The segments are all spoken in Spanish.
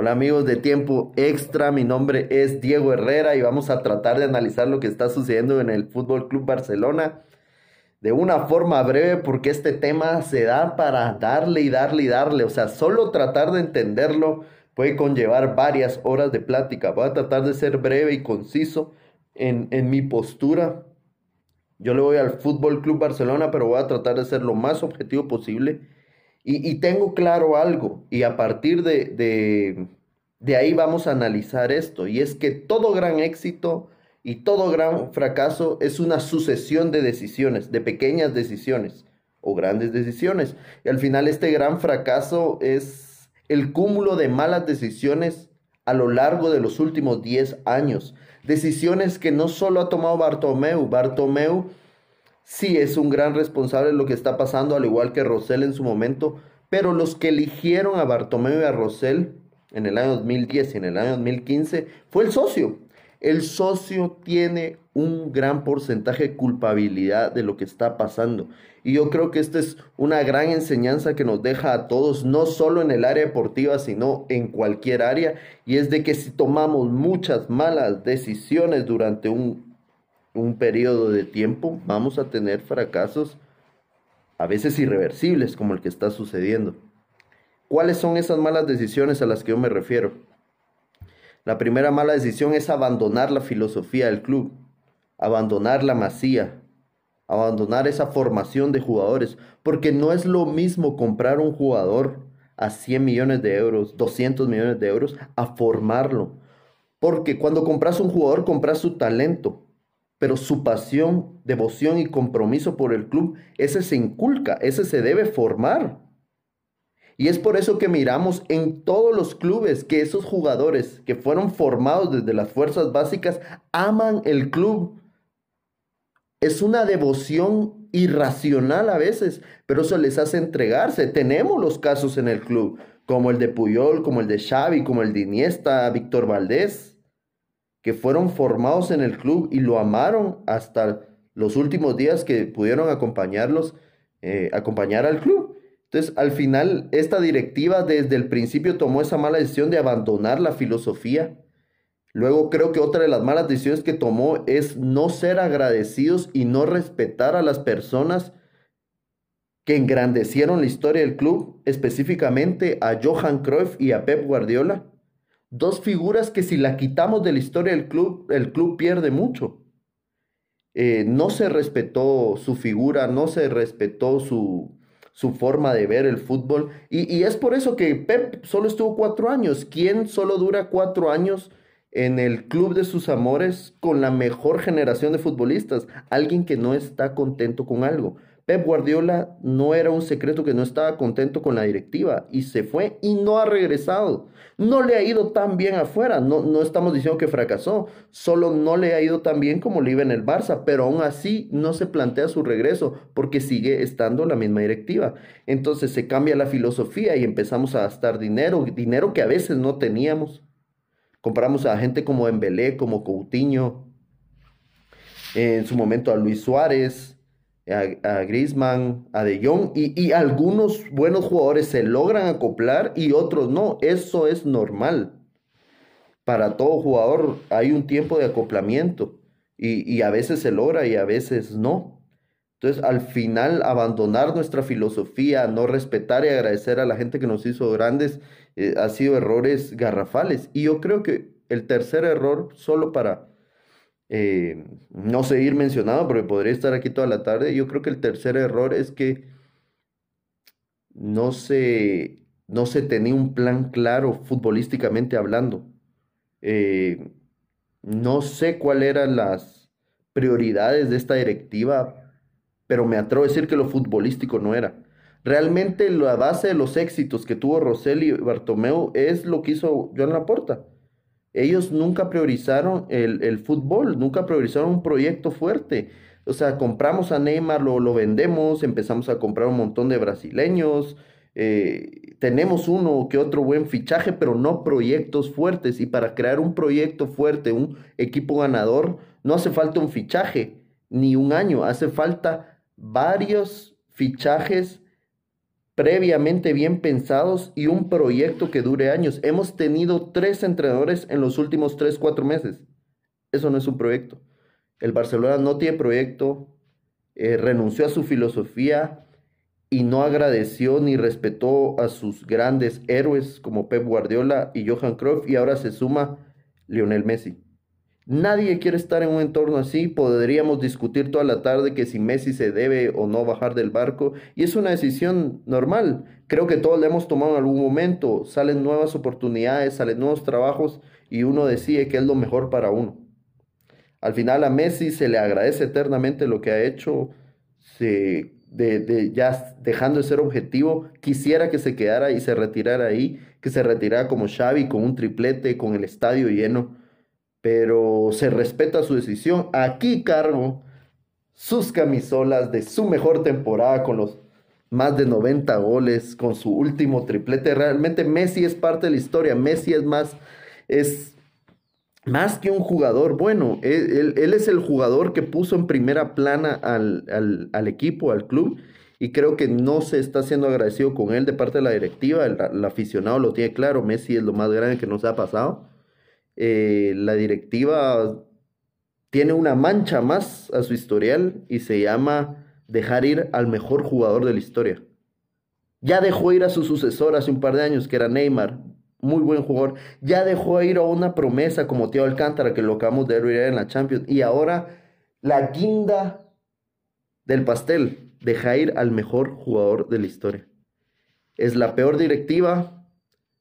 Hola amigos de Tiempo Extra, mi nombre es Diego Herrera y vamos a tratar de analizar lo que está sucediendo en el Fútbol Club Barcelona de una forma breve porque este tema se da para darle y darle y darle, o sea, solo tratar de entenderlo puede conllevar varias horas de plática. Voy a tratar de ser breve y conciso en, en mi postura. Yo le voy al Fútbol Club Barcelona, pero voy a tratar de ser lo más objetivo posible y, tengo claro algo, y a partir de, de, ahí vamos a analizar esto, y es que todo gran éxito y todo gran fracaso es una sucesión de decisiones, de pequeñas decisiones o grandes decisiones. Y al final este gran fracaso es el cúmulo de malas decisiones a lo largo de los últimos 10 años. Decisiones que no solo ha tomado Bartomeu, Bartomeu sí es un gran responsable de lo que está pasando, al igual que Rosell en su momento, pero los que eligieron a Bartomeu y a Rosell en el año 2010 y en el año 2015 fue el socio. El socio tiene un gran porcentaje de culpabilidad de lo que está pasando. Y yo creo que esta es una gran enseñanza que nos deja a todos, no solo en el área deportiva, sino en cualquier área. Y es de que si tomamos muchas malas decisiones durante un un periodo de tiempo, vamos a tener fracasos a veces irreversibles como el que está sucediendo. ¿Cuáles son esas malas decisiones a las que yo me refiero? La primera mala decisión es abandonar la filosofía del club, abandonar la masía, abandonar esa formación de jugadores, porque no es lo mismo comprar un jugador a 100 millones de euros, 200 millones de euros, a formarlo. Porque cuando compras un jugador, compras su talento, pero su pasión, devoción y compromiso por el club, ese se inculca, ese se debe formar. Y es por eso que miramos en todos los clubes que esos jugadores que fueron formados desde las fuerzas básicas aman el club. Es una devoción irracional a veces, pero eso les hace entregarse. Tenemos los casos en el club, como el de Puyol, como el de Xavi, como el de Iniesta, Víctor Valdés que fueron formados en el club y lo amaron hasta los últimos días que pudieron acompañarlos, eh, acompañar al club. Entonces, al final, esta directiva desde el principio tomó esa mala decisión de abandonar la filosofía. Luego creo que otra de las malas decisiones que tomó es no ser agradecidos y no respetar a las personas que engrandecieron la historia del club, específicamente a Johan Cruyff y a Pep Guardiola. Dos figuras que si la quitamos de la historia del club, el club pierde mucho. Eh, no se respetó su figura, no se respetó su, su forma de ver el fútbol. Y, y, es por eso que Pep solo estuvo cuatro años. ¿Quién solo dura cuatro años en el club de sus amores con la mejor generación de futbolistas? Alguien que no está contento con algo. Pep Guardiola no era un secreto que no estaba contento con la directiva y se fue y no ha regresado. No le ha ido tan bien afuera, no, no estamos diciendo que fracasó, solo no le ha ido tan bien como le iba en el Barça, pero aún así no se plantea su regreso porque sigue estando la misma directiva. Entonces se cambia la filosofía y empezamos a gastar dinero, dinero que a veces no teníamos. Compramos a gente como Embelé, como Coutinho, en su momento a Luis Suárez, a, Griezmann, a De Jong, y, algunos buenos jugadores se logran acoplar y otros no. Eso es normal. Para todo jugador hay un tiempo de acoplamiento y, y a veces se logra y a veces no. Entonces, al final, abandonar nuestra filosofía, no respetar y agradecer a la gente que nos hizo grandes, eh, ha sido errores garrafales. Y yo creo que el tercer error, solo para eh, no seguir mencionado, porque podría estar aquí toda la tarde. Yo creo que el tercer error es que no se, no se tenía un plan claro futbolísticamente hablando. Eh, no sé cuáles eran las prioridades de esta directiva, pero me atrevo a decir que lo futbolístico no era. Realmente la base de los éxitos que tuvo Rosell y Bartomeu es lo que hizo Joan Laporta. Ellos nunca priorizaron el, fútbol, nunca priorizaron un proyecto fuerte. O sea, compramos a Neymar, lo, lo vendemos, empezamos a comprar un montón de brasileños, eh, tenemos uno que otro buen fichaje, pero no proyectos fuertes. Y para crear un proyecto fuerte, un equipo ganador, no hace falta un fichaje ni un año, hace falta varios fichajes previamente bien pensados y un proyecto que dure años. Hemos tenido tres entrenadores en los últimos tres, cuatro meses. Eso no es un proyecto. El Barcelona no tiene proyecto, eh, renunció a su filosofía y no agradeció ni respetó a sus grandes héroes como Pep Guardiola y Johan Cruyff y ahora se suma Lionel Messi. Nadie quiere estar en un entorno así. Podríamos discutir toda la tarde que si Messi se debe o no bajar del barco. Y es una decisión normal. Creo que todos la hemos tomado en algún momento. Salen nuevas oportunidades, salen nuevos trabajos y uno decide que es lo mejor para uno. Al final a Messi se le agradece eternamente lo que ha hecho. Ya dejando de ser objetivo, quisiera que se quedara y se retirara ahí. Que se retirara como Xavi con un triplete, con el estadio lleno pero se respeta su decisión. Aquí cargo sus camisolas de su mejor temporada con los más de 90 goles, con su último triplete. Realmente Messi es parte de la historia. Messi es más, es más que un jugador. Bueno, él, es el jugador que puso en primera plana al, equipo, al club. Y creo que no se está siendo agradecido con él de parte de la directiva. el aficionado lo tiene claro. Messi es lo más grande que nos ha pasado. Eh, la directiva tiene una mancha más a su historial y se llama dejar ir al mejor jugador de la historia. Ya dejó ir a su sucesor hace un par de años, que era Neymar, muy buen jugador. Ya dejó ir a una promesa como Tío Alcántara, que lo acabamos de ver en la Champions. Y ahora la guinda del pastel, deja ir al mejor jugador de la historia. Es la peor directiva,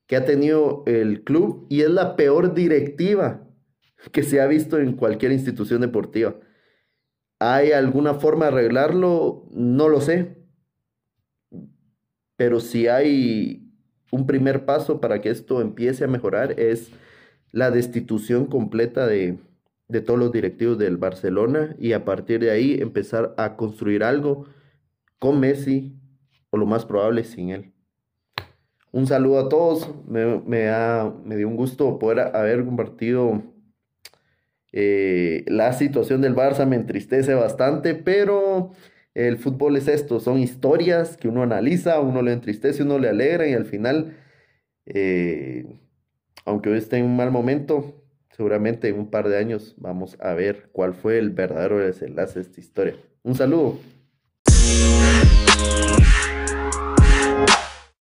que ha tenido el club y es la peor directiva que se ha visto en cualquier institución deportiva. ¿Hay alguna forma de arreglarlo? No lo sé. Pero si hay un primer paso para que esto empiece a mejorar es la destitución completa de, de todos los directivos del Barcelona y a partir de ahí empezar a construir algo con Messi o lo más probable sin él. Un saludo a todos. Me, me dio un gusto poder haber compartido eh, la situación del Barça. Me entristece bastante, pero el fútbol es esto. Son historias que uno analiza, uno le entristece, uno le alegra y al final, eh, aunque hoy esté en un mal momento, seguramente en un par de años vamos a ver cuál fue el verdadero desenlace de esta historia. Un saludo.